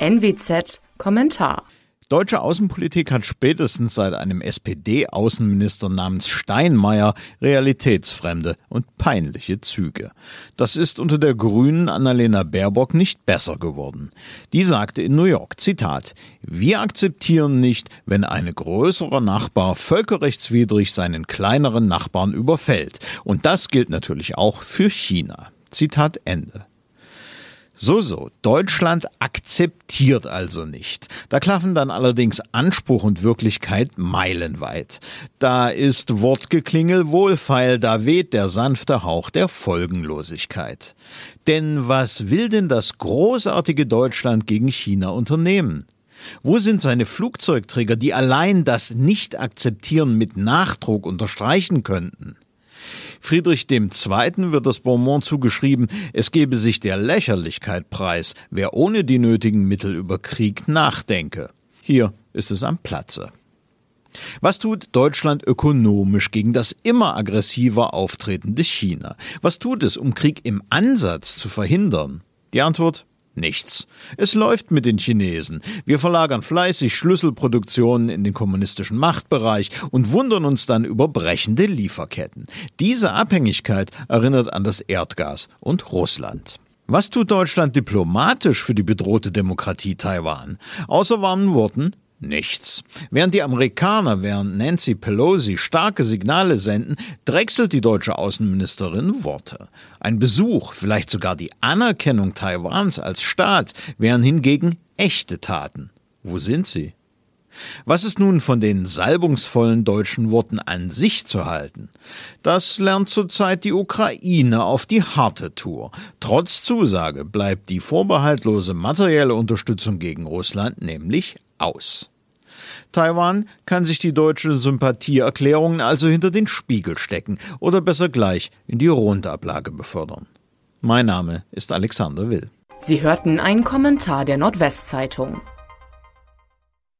NWZ Kommentar Deutsche Außenpolitik hat spätestens seit einem SPD-Außenminister namens Steinmeier realitätsfremde und peinliche Züge. Das ist unter der grünen Annalena Baerbock nicht besser geworden. Die sagte in New York, Zitat, wir akzeptieren nicht, wenn ein größerer Nachbar völkerrechtswidrig seinen kleineren Nachbarn überfällt. Und das gilt natürlich auch für China. Zitat Ende. So, so. Deutschland akzeptiert also nicht. Da klaffen dann allerdings Anspruch und Wirklichkeit meilenweit. Da ist Wortgeklingel wohlfeil, da weht der sanfte Hauch der Folgenlosigkeit. Denn was will denn das großartige Deutschland gegen China unternehmen? Wo sind seine Flugzeugträger, die allein das Nicht-Akzeptieren mit Nachdruck unterstreichen könnten? Friedrich II. wird das Bonbon zugeschrieben, es gebe sich der Lächerlichkeit preis, wer ohne die nötigen Mittel über Krieg nachdenke. Hier ist es am Platze. Was tut Deutschland ökonomisch gegen das immer aggressiver auftretende China? Was tut es, um Krieg im Ansatz zu verhindern? Die Antwort Nichts. Es läuft mit den Chinesen. Wir verlagern fleißig Schlüsselproduktionen in den kommunistischen Machtbereich und wundern uns dann über brechende Lieferketten. Diese Abhängigkeit erinnert an das Erdgas und Russland. Was tut Deutschland diplomatisch für die bedrohte Demokratie Taiwan? Außer warmen Worten Nichts. Während die Amerikaner, während Nancy Pelosi starke Signale senden, drechselt die deutsche Außenministerin Worte. Ein Besuch, vielleicht sogar die Anerkennung Taiwans als Staat, wären hingegen echte Taten. Wo sind sie? Was ist nun von den salbungsvollen deutschen Worten an sich zu halten? Das lernt zurzeit die Ukraine auf die harte Tour. Trotz Zusage bleibt die vorbehaltlose materielle Unterstützung gegen Russland nämlich aus. Taiwan kann sich die deutsche Sympathieerklärungen also hinter den Spiegel stecken oder besser gleich in die Rundablage befördern. Mein Name ist Alexander Will. Sie hörten einen Kommentar der Nordwestzeitung.